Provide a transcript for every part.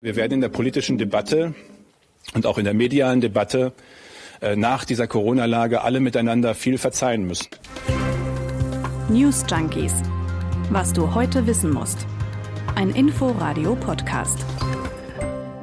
Wir werden in der politischen Debatte und auch in der medialen Debatte äh, nach dieser Corona-Lage alle miteinander viel verzeihen müssen. News Junkies. Was du heute wissen musst. Ein Info-Radio-Podcast.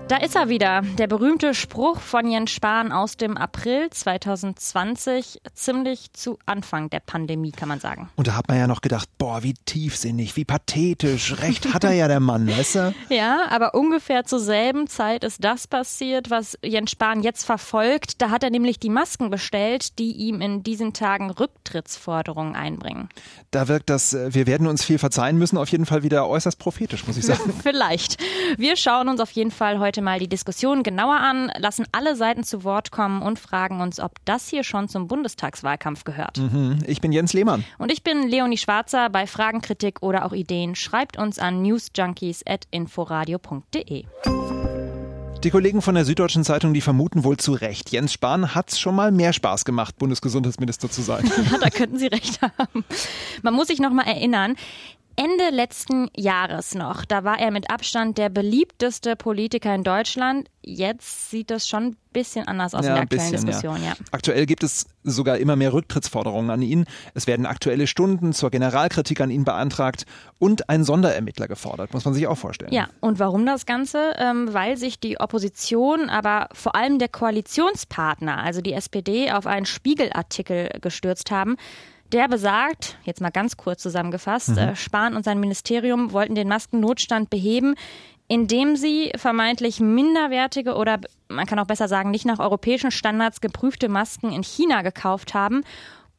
Da ist er wieder, der berühmte Spruch von Jens Spahn aus dem April 2020, ziemlich zu Anfang der Pandemie, kann man sagen. Und da hat man ja noch gedacht, boah, wie tiefsinnig, wie pathetisch, recht hat er ja der Mann, weißt du? Ja, aber ungefähr zur selben Zeit ist das passiert, was Jens Spahn jetzt verfolgt. Da hat er nämlich die Masken bestellt, die ihm in diesen Tagen Rücktrittsforderungen einbringen. Da wirkt das, äh, wir werden uns viel verzeihen müssen, auf jeden Fall wieder äußerst prophetisch, muss ich sagen. Vielleicht. Wir schauen uns auf jeden Fall heute heute mal die Diskussion genauer an, lassen alle Seiten zu Wort kommen und fragen uns, ob das hier schon zum Bundestagswahlkampf gehört. Mhm. Ich bin Jens Lehmann. Und ich bin Leonie Schwarzer. Bei Fragen, Kritik oder auch Ideen schreibt uns an newsjunkies.inforadio.de. Die Kollegen von der Süddeutschen Zeitung, die vermuten wohl zu Recht, Jens Spahn hat es schon mal mehr Spaß gemacht, Bundesgesundheitsminister zu sein. Ja, da könnten Sie recht haben. Man muss sich noch mal erinnern, Ende letzten Jahres noch, da war er mit Abstand der beliebteste Politiker in Deutschland. Jetzt sieht das schon ein bisschen anders aus ja, in der aktuellen bisschen, Diskussion. Ja. Ja. Aktuell gibt es sogar immer mehr Rücktrittsforderungen an ihn. Es werden aktuelle Stunden zur Generalkritik an ihn beantragt und ein Sonderermittler gefordert, muss man sich auch vorstellen. Ja, und warum das Ganze? Ähm, weil sich die Opposition, aber vor allem der Koalitionspartner, also die SPD, auf einen Spiegelartikel gestürzt haben der besagt, jetzt mal ganz kurz zusammengefasst, mhm. äh, Spahn und sein Ministerium wollten den Maskennotstand beheben, indem sie vermeintlich minderwertige oder man kann auch besser sagen, nicht nach europäischen Standards geprüfte Masken in China gekauft haben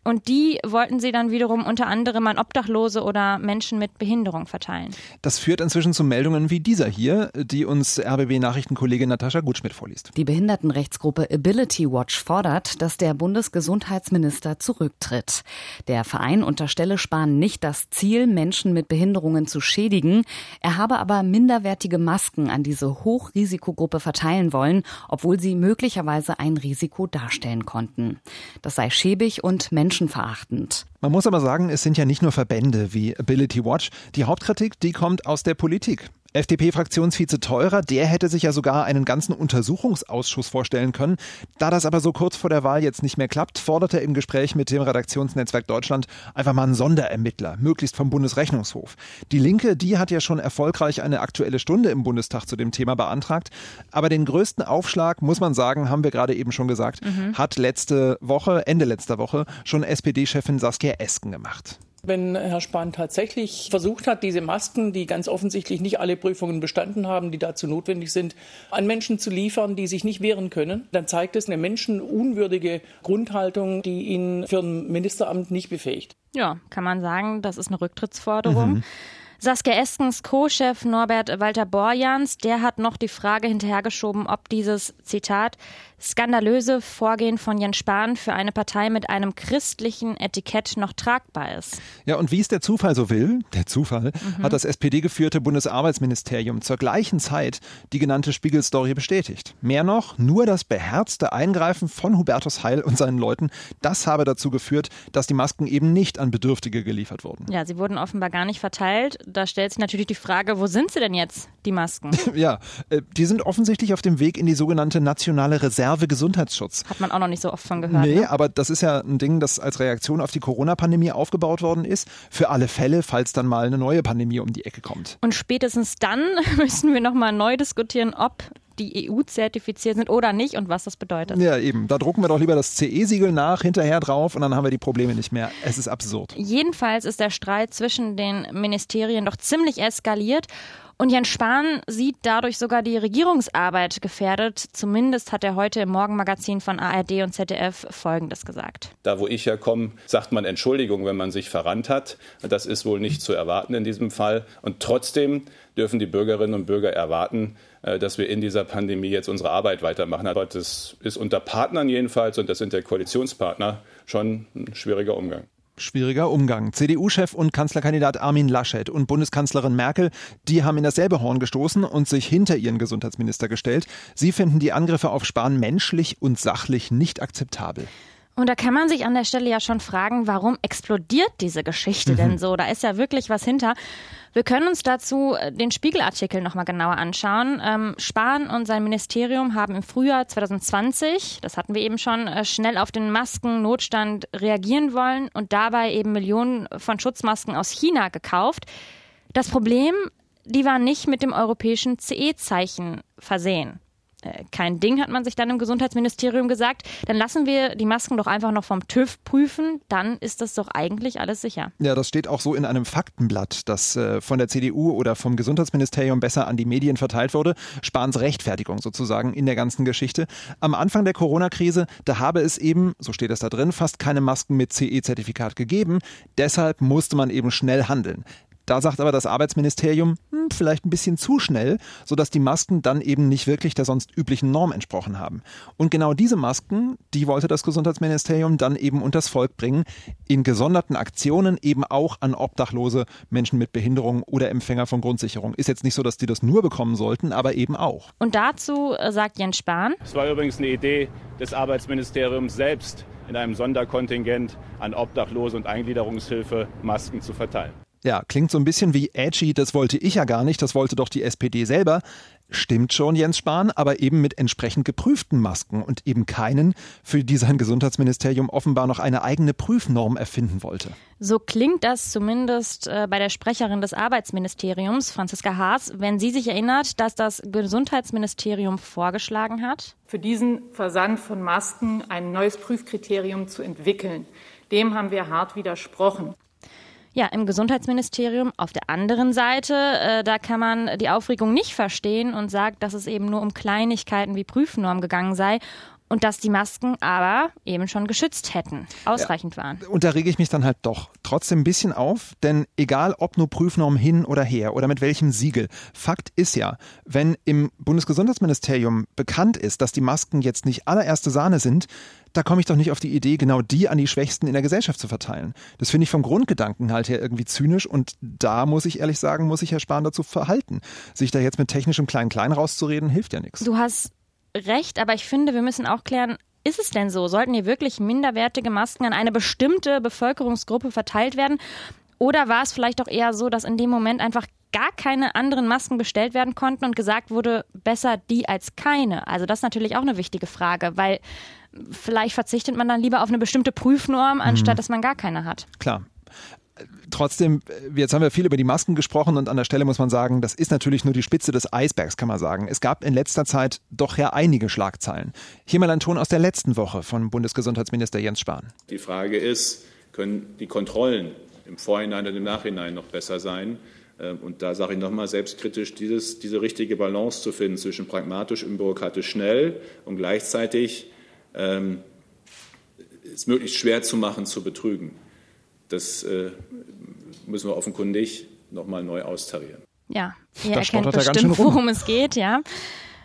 und die wollten sie dann wiederum unter anderem an Obdachlose oder Menschen mit Behinderung verteilen. Das führt inzwischen zu Meldungen wie dieser hier, die uns RBB-Nachrichtenkollegin Natascha Gutschmidt vorliest. Die Behindertenrechtsgruppe Ability Watch fordert, dass der Bundesgesundheitsminister zurücktritt. Der Verein unterstelle Spahn nicht das Ziel, Menschen mit Behinderungen zu schädigen. Er habe aber minderwertige Masken an diese Hochrisikogruppe verteilen wollen, obwohl sie möglicherweise ein Risiko darstellen konnten. Das sei schäbig und Menschen menschenverachtend. Man muss aber sagen, es sind ja nicht nur Verbände wie Ability Watch. Die Hauptkritik, die kommt aus der Politik. FDP-Fraktionsvize Teurer, der hätte sich ja sogar einen ganzen Untersuchungsausschuss vorstellen können. Da das aber so kurz vor der Wahl jetzt nicht mehr klappt, fordert er im Gespräch mit dem Redaktionsnetzwerk Deutschland einfach mal einen Sonderermittler, möglichst vom Bundesrechnungshof. Die Linke, die hat ja schon erfolgreich eine aktuelle Stunde im Bundestag zu dem Thema beantragt. Aber den größten Aufschlag, muss man sagen, haben wir gerade eben schon gesagt, mhm. hat letzte Woche, Ende letzter Woche, schon SPD-Chefin Saskia Esken gemacht. Wenn Herr Spahn tatsächlich versucht hat, diese Masken, die ganz offensichtlich nicht alle Prüfungen bestanden haben, die dazu notwendig sind, an Menschen zu liefern, die sich nicht wehren können, dann zeigt es eine menschenunwürdige Grundhaltung, die ihn für ein Ministeramt nicht befähigt. Ja, kann man sagen, das ist eine Rücktrittsforderung. Mhm. Saskia Eskens Co-Chef Norbert Walter Borjans, der hat noch die Frage hinterhergeschoben, ob dieses Zitat skandalöse Vorgehen von Jens Spahn für eine Partei mit einem christlichen Etikett noch tragbar ist. Ja, und wie es der Zufall so will, der Zufall, mhm. hat das SPD-geführte Bundesarbeitsministerium zur gleichen Zeit die genannte Spiegelstory bestätigt. Mehr noch, nur das beherzte Eingreifen von Hubertus Heil und seinen Leuten, das habe dazu geführt, dass die Masken eben nicht an Bedürftige geliefert wurden. Ja, sie wurden offenbar gar nicht verteilt. Da stellt sich natürlich die Frage, wo sind sie denn jetzt, die Masken? ja, äh, die sind offensichtlich auf dem Weg in die sogenannte nationale Reserve Reserve-Gesundheitsschutz. Hat man auch noch nicht so oft von gehört. Nee, ne? aber das ist ja ein Ding, das als Reaktion auf die Corona-Pandemie aufgebaut worden ist. Für alle Fälle, falls dann mal eine neue Pandemie um die Ecke kommt. Und spätestens dann müssen wir nochmal neu diskutieren, ob die EU zertifiziert sind oder nicht und was das bedeutet. Ja, eben. Da drucken wir doch lieber das CE-Siegel nach, hinterher drauf und dann haben wir die Probleme nicht mehr. Es ist absurd. Jedenfalls ist der Streit zwischen den Ministerien doch ziemlich eskaliert und Jens Spahn sieht dadurch sogar die Regierungsarbeit gefährdet. Zumindest hat er heute im Morgenmagazin von ARD und ZDF Folgendes gesagt. Da, wo ich herkomme, sagt man Entschuldigung, wenn man sich verrannt hat. Das ist wohl nicht zu erwarten in diesem Fall. Und trotzdem dürfen die Bürgerinnen und Bürger erwarten, dass wir in dieser Pandemie jetzt unsere Arbeit weitermachen. Das ist unter Partnern jedenfalls, und das sind der Koalitionspartner, schon ein schwieriger Umgang. Schwieriger Umgang. CDU-Chef und Kanzlerkandidat Armin Laschet und Bundeskanzlerin Merkel, die haben in dasselbe Horn gestoßen und sich hinter ihren Gesundheitsminister gestellt. Sie finden die Angriffe auf Spahn menschlich und sachlich nicht akzeptabel. Und da kann man sich an der Stelle ja schon fragen, warum explodiert diese Geschichte mhm. denn so? Da ist ja wirklich was hinter. Wir können uns dazu äh, den Spiegelartikel nochmal genauer anschauen. Ähm, Spahn und sein Ministerium haben im Frühjahr 2020, das hatten wir eben schon, äh, schnell auf den Maskennotstand reagieren wollen und dabei eben Millionen von Schutzmasken aus China gekauft. Das Problem, die waren nicht mit dem europäischen CE-Zeichen versehen. Äh, kein Ding, hat man sich dann im Gesundheitsministerium gesagt. Dann lassen wir die Masken doch einfach noch vom TÜV prüfen. Dann ist das doch eigentlich alles sicher. Ja, das steht auch so in einem Faktenblatt, das äh, von der CDU oder vom Gesundheitsministerium besser an die Medien verteilt wurde. Spahns Rechtfertigung sozusagen in der ganzen Geschichte. Am Anfang der Corona-Krise, da habe es eben, so steht es da drin, fast keine Masken mit CE-Zertifikat gegeben. Deshalb musste man eben schnell handeln. Da sagt aber das Arbeitsministerium, hm, vielleicht ein bisschen zu schnell, sodass die Masken dann eben nicht wirklich der sonst üblichen Norm entsprochen haben. Und genau diese Masken, die wollte das Gesundheitsministerium dann eben unters Volk bringen, in gesonderten Aktionen eben auch an Obdachlose, Menschen mit Behinderung oder Empfänger von Grundsicherung. Ist jetzt nicht so, dass die das nur bekommen sollten, aber eben auch. Und dazu äh, sagt Jens Spahn. Es war übrigens eine Idee des Arbeitsministeriums selbst, in einem Sonderkontingent an Obdachlose und Eingliederungshilfe Masken zu verteilen. Ja, klingt so ein bisschen wie edgy, das wollte ich ja gar nicht, das wollte doch die SPD selber. Stimmt schon, Jens Spahn, aber eben mit entsprechend geprüften Masken und eben keinen, für die sein Gesundheitsministerium offenbar noch eine eigene Prüfnorm erfinden wollte. So klingt das zumindest äh, bei der Sprecherin des Arbeitsministeriums, Franziska Haas, wenn sie sich erinnert, dass das Gesundheitsministerium vorgeschlagen hat. Für diesen Versand von Masken ein neues Prüfkriterium zu entwickeln. Dem haben wir hart widersprochen. Ja, im Gesundheitsministerium auf der anderen Seite, äh, da kann man die Aufregung nicht verstehen und sagt, dass es eben nur um Kleinigkeiten wie Prüfnorm gegangen sei und dass die Masken aber eben schon geschützt hätten, ausreichend ja. waren. Und da rege ich mich dann halt doch trotzdem ein bisschen auf, denn egal ob nur Prüfnorm hin oder her oder mit welchem Siegel, Fakt ist ja, wenn im Bundesgesundheitsministerium bekannt ist, dass die Masken jetzt nicht allererste Sahne sind, da komme ich doch nicht auf die Idee, genau die an die Schwächsten in der Gesellschaft zu verteilen. Das finde ich vom Grundgedanken halt her irgendwie zynisch und da muss ich ehrlich sagen, muss sich Herr Spahn dazu verhalten. Sich da jetzt mit technischem Klein-Klein rauszureden, hilft ja nichts. Du hast recht, aber ich finde, wir müssen auch klären, ist es denn so? Sollten hier wirklich minderwertige Masken an eine bestimmte Bevölkerungsgruppe verteilt werden? Oder war es vielleicht auch eher so, dass in dem Moment einfach gar keine anderen Masken bestellt werden konnten und gesagt wurde, besser die als keine? Also das ist natürlich auch eine wichtige Frage, weil vielleicht verzichtet man dann lieber auf eine bestimmte Prüfnorm, anstatt mhm. dass man gar keine hat. Klar trotzdem, jetzt haben wir viel über die Masken gesprochen und an der Stelle muss man sagen, das ist natürlich nur die Spitze des Eisbergs, kann man sagen. Es gab in letzter Zeit doch ja einige Schlagzeilen. Hier mal ein Ton aus der letzten Woche von Bundesgesundheitsminister Jens Spahn. Die Frage ist, können die Kontrollen im Vorhinein und im Nachhinein noch besser sein? Ähm, und da sage ich nochmal selbstkritisch, dieses, diese richtige Balance zu finden zwischen pragmatisch und bürokratisch schnell und gleichzeitig ähm, es möglichst schwer zu machen, zu betrügen. Das äh, müssen wir offenkundig nochmal neu austarieren. Ja, ihr das erkennt bestimmt, worum es geht, ja.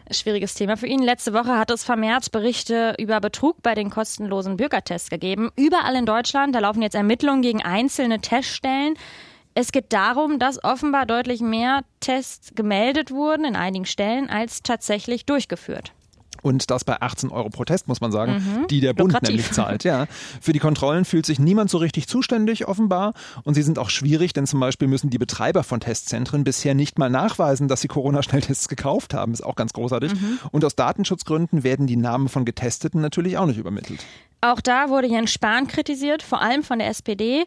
Schwieriges Thema für ihn. Letzte Woche hat es vermehrt Berichte über Betrug bei den kostenlosen Bürgertests gegeben. Überall in Deutschland, da laufen jetzt Ermittlungen gegen einzelne Teststellen. Es geht darum, dass offenbar deutlich mehr Tests gemeldet wurden in einigen Stellen als tatsächlich durchgeführt. Und das bei 18 Euro Protest, muss man sagen, mhm. die der Bund Lukrativ. nämlich zahlt. Ja. Für die Kontrollen fühlt sich niemand so richtig zuständig, offenbar. Und sie sind auch schwierig, denn zum Beispiel müssen die Betreiber von Testzentren bisher nicht mal nachweisen, dass sie Corona-Schnelltests gekauft haben. Ist auch ganz großartig. Mhm. Und aus Datenschutzgründen werden die Namen von Getesteten natürlich auch nicht übermittelt. Auch da wurde Jens Spahn kritisiert, vor allem von der SPD.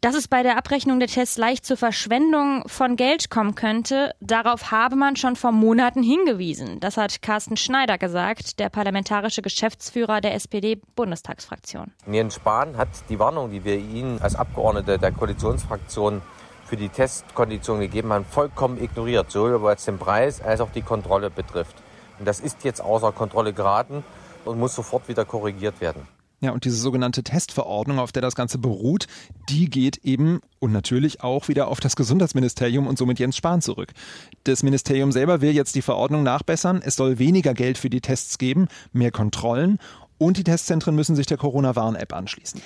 Dass es bei der Abrechnung der Tests leicht zur Verschwendung von Geld kommen könnte, darauf habe man schon vor Monaten hingewiesen. Das hat Carsten Schneider gesagt, der parlamentarische Geschäftsführer der SPD-Bundestagsfraktion. Jens Spahn hat die Warnung, die wir Ihnen als Abgeordnete der Koalitionsfraktion für die Testkonditionen gegeben haben, vollkommen ignoriert, sowohl was den Preis als auch die Kontrolle betrifft. Und das ist jetzt außer Kontrolle geraten und muss sofort wieder korrigiert werden. Ja, und diese sogenannte Testverordnung, auf der das Ganze beruht, die geht eben und natürlich auch wieder auf das Gesundheitsministerium und somit Jens Spahn zurück. Das Ministerium selber will jetzt die Verordnung nachbessern. Es soll weniger Geld für die Tests geben, mehr Kontrollen und die Testzentren müssen sich der Corona-Warn-App anschließen.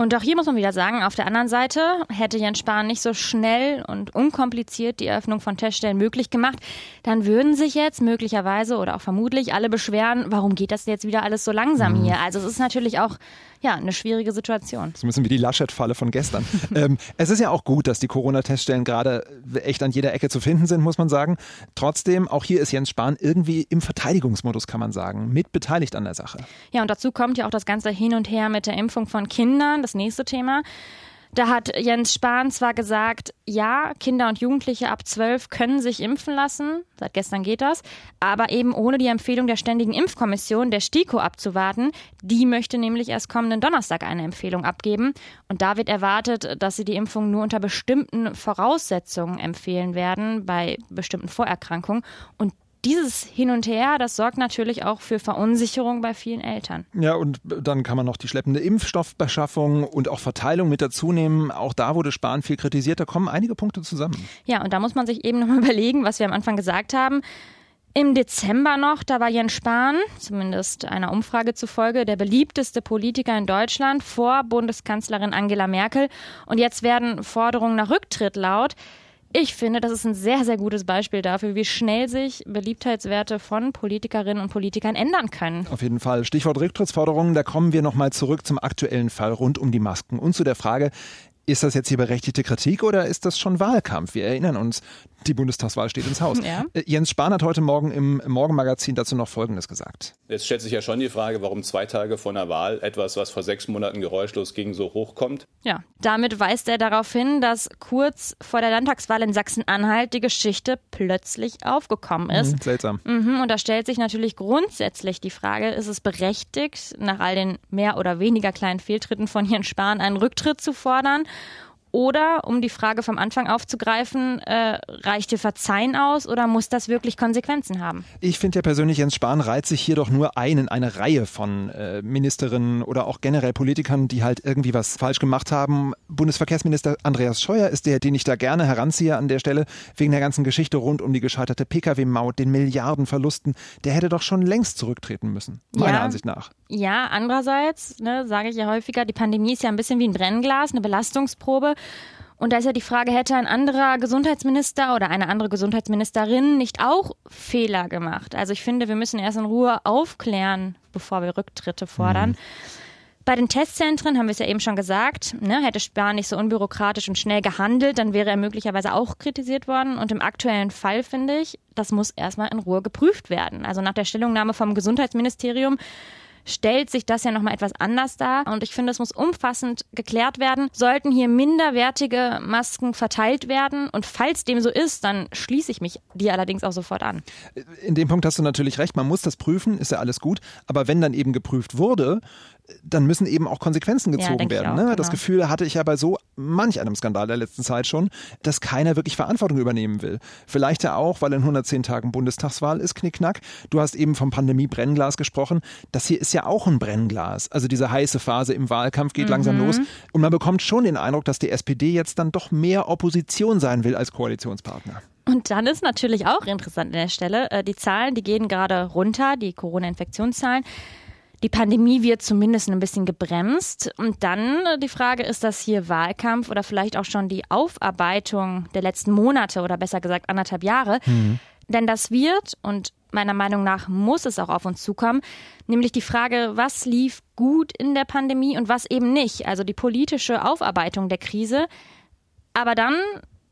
Und auch hier muss man wieder sagen, auf der anderen Seite hätte Jens Spahn nicht so schnell und unkompliziert die Eröffnung von Teststellen möglich gemacht, dann würden sich jetzt möglicherweise oder auch vermutlich alle beschweren, warum geht das jetzt wieder alles so langsam mhm. hier? Also es ist natürlich auch ja, eine schwierige Situation. So müssen wir die Laschet-Falle von gestern. ähm, es ist ja auch gut, dass die Corona-Teststellen gerade echt an jeder Ecke zu finden sind, muss man sagen. Trotzdem, auch hier ist Jens Spahn irgendwie im Verteidigungsmodus, kann man sagen, mit beteiligt an der Sache. Ja, und dazu kommt ja auch das ganze Hin und Her mit der Impfung von Kindern, das nächste Thema. Da hat Jens Spahn zwar gesagt, ja, Kinder und Jugendliche ab 12 können sich impfen lassen, seit gestern geht das, aber eben ohne die Empfehlung der Ständigen Impfkommission, der STIKO, abzuwarten. Die möchte nämlich erst kommenden Donnerstag eine Empfehlung abgeben. Und da wird erwartet, dass sie die Impfung nur unter bestimmten Voraussetzungen empfehlen werden, bei bestimmten Vorerkrankungen. Und dieses Hin und Her, das sorgt natürlich auch für Verunsicherung bei vielen Eltern. Ja, und dann kann man noch die schleppende Impfstoffbeschaffung und auch Verteilung mit dazu nehmen. Auch da wurde Spahn viel kritisiert. Da kommen einige Punkte zusammen. Ja, und da muss man sich eben nochmal überlegen, was wir am Anfang gesagt haben. Im Dezember noch, da war Jens Spahn, zumindest einer Umfrage zufolge, der beliebteste Politiker in Deutschland vor Bundeskanzlerin Angela Merkel. Und jetzt werden Forderungen nach Rücktritt laut. Ich finde, das ist ein sehr, sehr gutes Beispiel dafür, wie schnell sich Beliebtheitswerte von Politikerinnen und Politikern ändern können. Auf jeden Fall. Stichwort Rücktrittsforderungen, da kommen wir nochmal zurück zum aktuellen Fall rund um die Masken und zu der Frage, ist das jetzt hier berechtigte Kritik oder ist das schon Wahlkampf? Wir erinnern uns, die Bundestagswahl steht ins Haus. Ja. Äh, Jens Spahn hat heute Morgen im Morgenmagazin dazu noch Folgendes gesagt. Jetzt stellt sich ja schon die Frage, warum zwei Tage vor einer Wahl etwas, was vor sechs Monaten geräuschlos ging, so hochkommt. Ja, damit weist er darauf hin, dass kurz vor der Landtagswahl in Sachsen-Anhalt die Geschichte plötzlich aufgekommen ist. Mhm, seltsam. Mhm, und da stellt sich natürlich grundsätzlich die Frage, ist es berechtigt, nach all den mehr oder weniger kleinen Fehltritten von Jens Spahn einen Rücktritt zu fordern? Oder, um die Frage vom Anfang aufzugreifen, äh, reicht dir Verzeihen aus oder muss das wirklich Konsequenzen haben? Ich finde ja persönlich, Jens Spahn reiht sich hier doch nur ein in eine Reihe von äh, Ministerinnen oder auch generell Politikern, die halt irgendwie was falsch gemacht haben. Bundesverkehrsminister Andreas Scheuer ist der, den ich da gerne heranziehe an der Stelle, wegen der ganzen Geschichte rund um die gescheiterte Pkw-Maut, den Milliardenverlusten. Der hätte doch schon längst zurücktreten müssen, meiner ja, Ansicht nach. Ja, andererseits, ne, sage ich ja häufiger, die Pandemie ist ja ein bisschen wie ein Brennglas, eine Belastungsprobe. Und da ist ja die Frage, hätte ein anderer Gesundheitsminister oder eine andere Gesundheitsministerin nicht auch Fehler gemacht? Also ich finde, wir müssen erst in Ruhe aufklären, bevor wir Rücktritte fordern. Mhm. Bei den Testzentren haben wir es ja eben schon gesagt, ne, hätte Spahn nicht so unbürokratisch und schnell gehandelt, dann wäre er möglicherweise auch kritisiert worden. Und im aktuellen Fall finde ich, das muss erstmal in Ruhe geprüft werden. Also nach der Stellungnahme vom Gesundheitsministerium stellt sich das ja nochmal etwas anders dar. Und ich finde, es muss umfassend geklärt werden. Sollten hier minderwertige Masken verteilt werden? Und falls dem so ist, dann schließe ich mich die allerdings auch sofort an. In dem Punkt hast du natürlich recht. Man muss das prüfen, ist ja alles gut. Aber wenn dann eben geprüft wurde, dann müssen eben auch Konsequenzen gezogen ja, werden. Auch, ne? genau. Das Gefühl hatte ich ja bei so manch einem Skandal der letzten Zeit schon, dass keiner wirklich Verantwortung übernehmen will. Vielleicht ja auch, weil in 110 Tagen Bundestagswahl ist, knickknack. Du hast eben vom Pandemie-Brennglas gesprochen. Das hier ist ja auch ein Brennglas. Also diese heiße Phase im Wahlkampf geht mhm. langsam los. Und man bekommt schon den Eindruck, dass die SPD jetzt dann doch mehr Opposition sein will als Koalitionspartner. Und dann ist natürlich auch interessant an der Stelle, äh, die Zahlen, die gehen gerade runter, die Corona-Infektionszahlen. Die Pandemie wird zumindest ein bisschen gebremst. Und dann die Frage, ist das hier Wahlkampf oder vielleicht auch schon die Aufarbeitung der letzten Monate oder besser gesagt anderthalb Jahre? Mhm. Denn das wird, und meiner Meinung nach muss es auch auf uns zukommen, nämlich die Frage, was lief gut in der Pandemie und was eben nicht. Also die politische Aufarbeitung der Krise. Aber dann,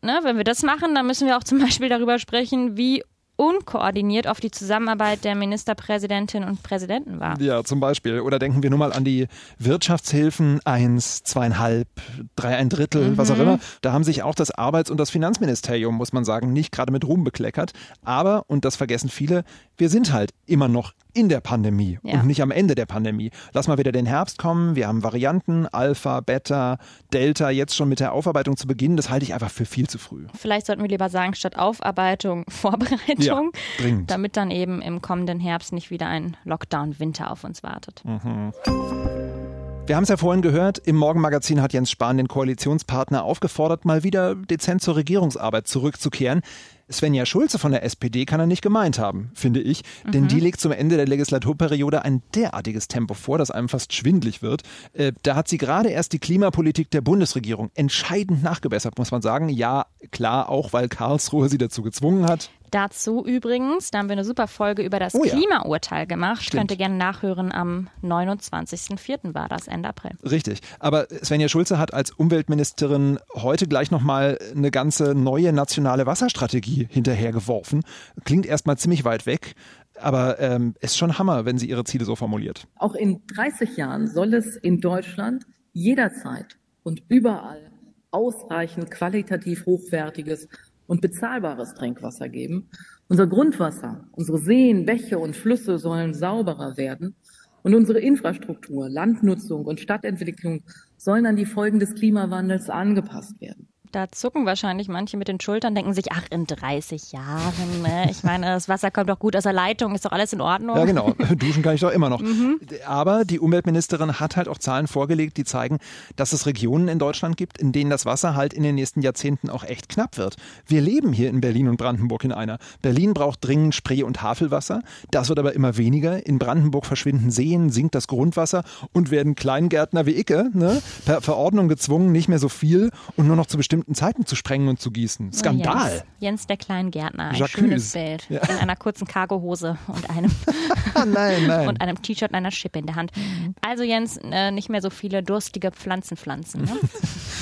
ne, wenn wir das machen, dann müssen wir auch zum Beispiel darüber sprechen, wie unkoordiniert auf die Zusammenarbeit der Ministerpräsidentin und Präsidenten war. Ja, zum Beispiel. Oder denken wir nur mal an die Wirtschaftshilfen eins, zweieinhalb, drei, ein Drittel, mhm. was auch immer. Da haben sich auch das Arbeits- und das Finanzministerium, muss man sagen, nicht gerade mit Ruhm bekleckert. Aber, und das vergessen viele, wir sind halt immer noch in der Pandemie ja. und nicht am Ende der Pandemie. Lass mal wieder den Herbst kommen. Wir haben Varianten, Alpha, Beta, Delta, jetzt schon mit der Aufarbeitung zu beginnen. Das halte ich einfach für viel zu früh. Vielleicht sollten wir lieber sagen, statt Aufarbeitung, Vorbereitung, ja, damit dann eben im kommenden Herbst nicht wieder ein Lockdown-Winter auf uns wartet. Mhm. Wir haben es ja vorhin gehört, im Morgenmagazin hat Jens Spahn den Koalitionspartner aufgefordert, mal wieder dezent zur Regierungsarbeit zurückzukehren. Svenja Schulze von der SPD kann er nicht gemeint haben, finde ich. Mhm. Denn die legt zum Ende der Legislaturperiode ein derartiges Tempo vor, dass einem fast schwindlig wird. Äh, da hat sie gerade erst die Klimapolitik der Bundesregierung entscheidend nachgebessert, muss man sagen. Ja, klar, auch weil Karlsruhe sie dazu gezwungen hat. Dazu übrigens, da haben wir eine super Folge über das oh ja. Klimaurteil gemacht. Stimmt. Könnt ihr gerne nachhören. Am 29.04. war das, Ende April. Richtig. Aber Svenja Schulze hat als Umweltministerin heute gleich nochmal eine ganze neue nationale Wasserstrategie hinterhergeworfen. Klingt erstmal ziemlich weit weg. Aber ähm, ist schon Hammer, wenn sie ihre Ziele so formuliert. Auch in 30 Jahren soll es in Deutschland jederzeit und überall ausreichend qualitativ hochwertiges und bezahlbares Trinkwasser geben. Unser Grundwasser, unsere Seen, Bäche und Flüsse sollen sauberer werden und unsere Infrastruktur, Landnutzung und Stadtentwicklung sollen an die Folgen des Klimawandels angepasst werden. Da zucken wahrscheinlich manche mit den Schultern, denken sich, ach, in 30 Jahren, ne? ich meine, das Wasser kommt doch gut aus der Leitung, ist doch alles in Ordnung. Ja, genau. Duschen kann ich doch immer noch. Mhm. Aber die Umweltministerin hat halt auch Zahlen vorgelegt, die zeigen, dass es Regionen in Deutschland gibt, in denen das Wasser halt in den nächsten Jahrzehnten auch echt knapp wird. Wir leben hier in Berlin und Brandenburg in einer. Berlin braucht dringend Spree- und Havelwasser. Das wird aber immer weniger. In Brandenburg verschwinden Seen, sinkt das Grundwasser und werden Kleingärtner wie Icke ne, per Verordnung gezwungen, nicht mehr so viel und nur noch zu bestimmten bestimmten Zeiten zu sprengen und zu gießen. Skandal. Jens, Jens der Kleingärtner, ein Jacques. schönes Bild. Ja. In einer kurzen Cargohose und einem, nein, nein. und einem T-Shirt und einer Schippe in der Hand. Also Jens, äh, nicht mehr so viele durstige Pflanzen pflanzen. Ne?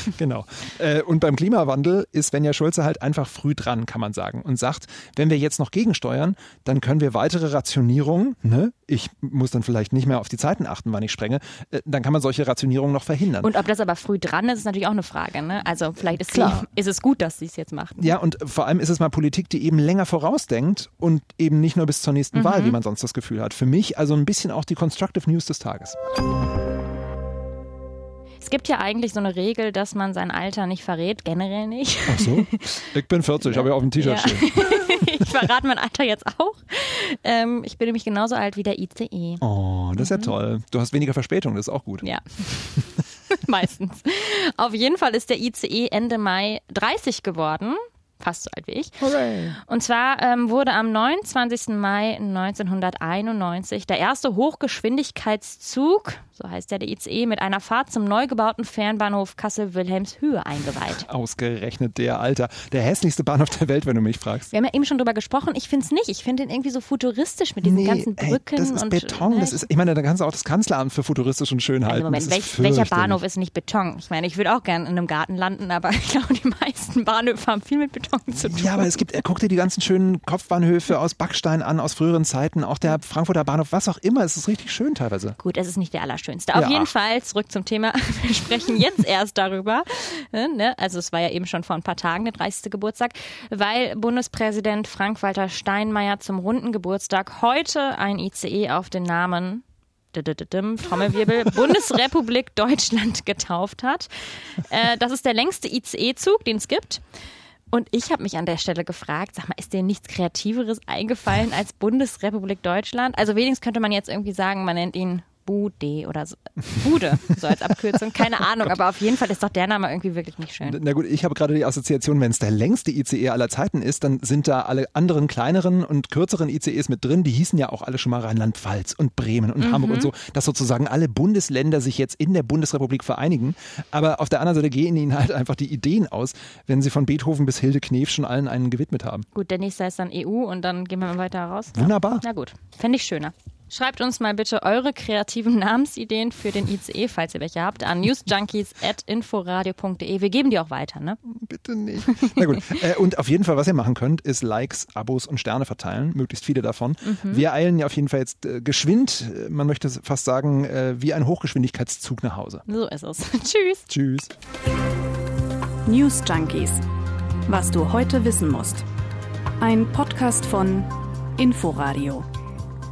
genau. Äh, und beim Klimawandel ist Svenja Schulze halt einfach früh dran, kann man sagen. Und sagt, wenn wir jetzt noch gegensteuern, dann können wir weitere Rationierungen, ne? ich muss dann vielleicht nicht mehr auf die Zeiten achten, wann ich sprenge, äh, dann kann man solche Rationierungen noch verhindern. Und ob das aber früh dran ist, ist natürlich auch eine Frage. Ne? Also vielleicht ist, sie, ist es gut, dass sie es jetzt macht. Ja, und vor allem ist es mal Politik, die eben länger vorausdenkt und eben nicht nur bis zur nächsten mhm. Wahl, wie man sonst das Gefühl hat. Für mich also ein bisschen auch die Constructive News des Tages. Es gibt ja eigentlich so eine Regel, dass man sein Alter nicht verrät, generell nicht. Ach so? Ich bin 40, ja. habe ich auf dem T-Shirt ja. stehen. ich verrate mein Alter jetzt auch. Ähm, ich bin nämlich genauso alt wie der ICE. Oh, das ist mhm. ja toll. Du hast weniger Verspätung, das ist auch gut. Ja. Meistens. Auf jeden Fall ist der ICE Ende Mai 30 geworden fast so alt wie ich. Hooray. Und zwar ähm, wurde am 29. Mai 1991 der erste Hochgeschwindigkeitszug so heißt ja der ICE, mit einer Fahrt zum neu gebauten Fernbahnhof Kassel-Wilhelmshöhe eingeweiht. Ausgerechnet der, Alter. Der hässlichste Bahnhof der Welt, wenn du mich fragst. Wir haben ja eben schon drüber gesprochen. Ich finde es nicht. Ich finde ihn irgendwie so futuristisch mit diesen nee, ganzen Brücken. Ey, das ist und, Beton. Das ist, ich meine, da kannst du auch das Kanzleramt für futuristisch und schön halten. Also Moment, welch, welcher Bahnhof ist nicht Beton? Ich meine, ich würde auch gerne in einem Garten landen, aber ich glaube, die meisten Bahnhöfe haben viel mit Beton zu tun. Ja, aber es gibt, äh, guck dir die ganzen schönen Kopfbahnhöfe aus Backstein an, aus früheren Zeiten. Auch der Frankfurter Bahnhof, was auch immer. Es ist richtig schön teilweise. Gut, es ist nicht der allerschönste. Auf ja. jeden Fall zurück zum Thema. Wir sprechen jetzt erst darüber. Ne? Also es war ja eben schon vor ein paar Tagen der 30. Geburtstag, weil Bundespräsident Frank-Walter Steinmeier zum runden Geburtstag heute ein ICE auf den Namen Trommelwirbel, Bundesrepublik Deutschland getauft hat. Äh, das ist der längste ICE-Zug, den es gibt. Und ich habe mich an der Stelle gefragt, sag mal, ist dir nichts Kreativeres eingefallen als Bundesrepublik Deutschland? Also wenigstens könnte man jetzt irgendwie sagen, man nennt ihn Bude oder so. Bude, so als Abkürzung. Keine Ahnung, aber auf jeden Fall ist doch der Name irgendwie wirklich nicht schön. Na gut, ich habe gerade die Assoziation, wenn es der längste ICE aller Zeiten ist, dann sind da alle anderen kleineren und kürzeren ICEs mit drin. Die hießen ja auch alle schon mal Rheinland-Pfalz und Bremen und mhm. Hamburg und so, dass sozusagen alle Bundesländer sich jetzt in der Bundesrepublik vereinigen. Aber auf der anderen Seite gehen ihnen halt einfach die Ideen aus, wenn sie von Beethoven bis Hilde Knef schon allen einen gewidmet haben. Gut, der nächste ist dann EU und dann gehen wir mal weiter raus. Wunderbar. Na gut, fände ich schöner. Schreibt uns mal bitte eure kreativen Namensideen für den ICE, falls ihr welche habt, an newsjunkies.inforadio.de. Wir geben die auch weiter, ne? Bitte nicht. Na gut. Äh, und auf jeden Fall, was ihr machen könnt, ist Likes, Abos und Sterne verteilen, möglichst viele davon. Mhm. Wir eilen ja auf jeden Fall jetzt äh, geschwind, äh, man möchte fast sagen, wie ein Hochgeschwindigkeitszug nach Hause. So ist es. Tschüss. Tschüss. News Junkies. Was du heute wissen musst. Ein Podcast von Inforadio.